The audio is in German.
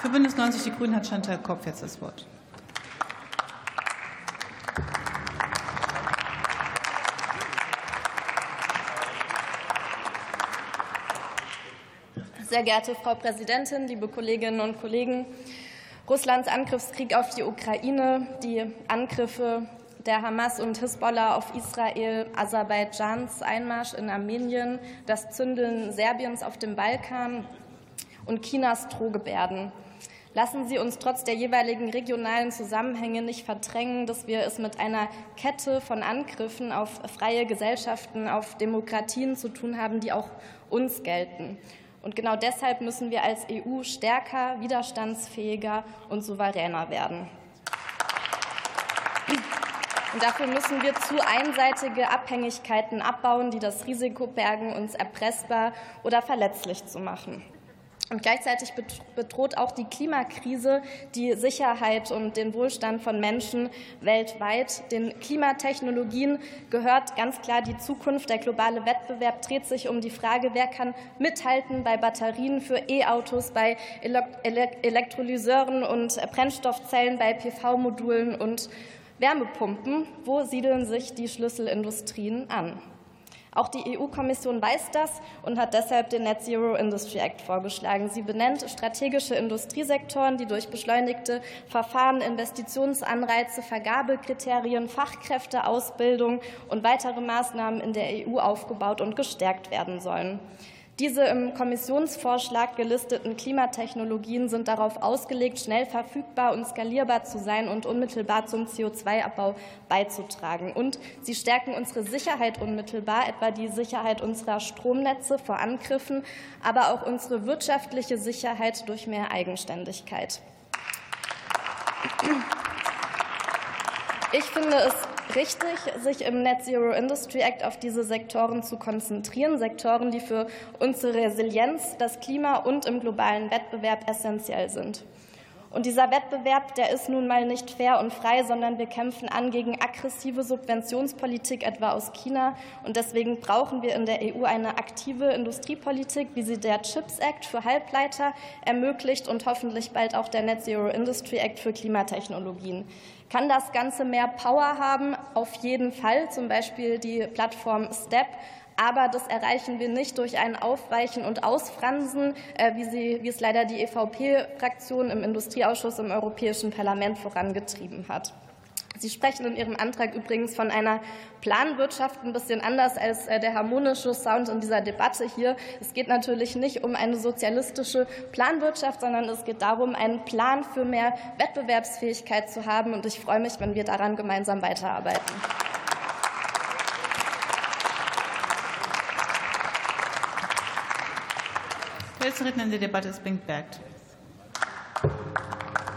Für Bündnis 90 Die Grünen hat Chantal Kopf jetzt das Wort. Sehr geehrte Frau Präsidentin, liebe Kolleginnen und Kollegen! Russlands Angriffskrieg auf die Ukraine, die Angriffe der Hamas und Hisbollah auf Israel, Aserbaidschans Einmarsch in Armenien, das Zündeln Serbiens auf dem Balkan und Chinas Drohgebärden. Lassen Sie uns trotz der jeweiligen regionalen Zusammenhänge nicht verdrängen, dass wir es mit einer Kette von Angriffen auf freie Gesellschaften, auf Demokratien zu tun haben, die auch uns gelten. Und genau deshalb müssen wir als EU stärker, widerstandsfähiger und souveräner werden. Und dafür müssen wir zu einseitige Abhängigkeiten abbauen, die das Risiko bergen, uns erpressbar oder verletzlich zu machen. Und gleichzeitig bedroht auch die Klimakrise die Sicherheit und den Wohlstand von Menschen weltweit. Den Klimatechnologien gehört ganz klar die Zukunft. Der globale Wettbewerb dreht sich um die Frage, wer kann mithalten bei Batterien für E-Autos, bei Elektrolyseuren und Brennstoffzellen, bei PV-Modulen und Wärmepumpen. Wo siedeln sich die Schlüsselindustrien an? Auch die EU-Kommission weiß das und hat deshalb den Net Zero Industry Act vorgeschlagen. Sie benennt strategische Industriesektoren, die durch beschleunigte Verfahren, Investitionsanreize, Vergabekriterien, Fachkräfteausbildung und weitere Maßnahmen in der EU aufgebaut und gestärkt werden sollen. Diese im Kommissionsvorschlag gelisteten Klimatechnologien sind darauf ausgelegt, schnell verfügbar und skalierbar zu sein und unmittelbar zum CO2-Abbau beizutragen. Und sie stärken unsere Sicherheit unmittelbar, etwa die Sicherheit unserer Stromnetze vor Angriffen, aber auch unsere wirtschaftliche Sicherheit durch mehr Eigenständigkeit. Ich finde es richtig, sich im Net Zero Industry Act auf diese Sektoren zu konzentrieren, Sektoren, die für unsere Resilienz, das Klima und im globalen Wettbewerb essentiell sind. Und dieser Wettbewerb, der ist nun mal nicht fair und frei, sondern wir kämpfen an gegen aggressive Subventionspolitik, etwa aus China. Und deswegen brauchen wir in der EU eine aktive Industriepolitik, wie sie der Chips Act für Halbleiter ermöglicht und hoffentlich bald auch der Net Zero Industry Act für Klimatechnologien. Kann das Ganze mehr Power haben? Auf jeden Fall, zum Beispiel die Plattform STEP. Aber das erreichen wir nicht durch ein Aufweichen und Ausfransen, äh, wie, sie, wie es leider die EVP-Fraktion im Industrieausschuss im Europäischen Parlament vorangetrieben hat. Sie sprechen in Ihrem Antrag übrigens von einer Planwirtschaft, ein bisschen anders als äh, der harmonische Sound in dieser Debatte hier. Es geht natürlich nicht um eine sozialistische Planwirtschaft, sondern es geht darum, einen Plan für mehr Wettbewerbsfähigkeit zu haben. Und ich freue mich, wenn wir daran gemeinsam weiterarbeiten. Redner in der Debatte ist Bengt Bergt.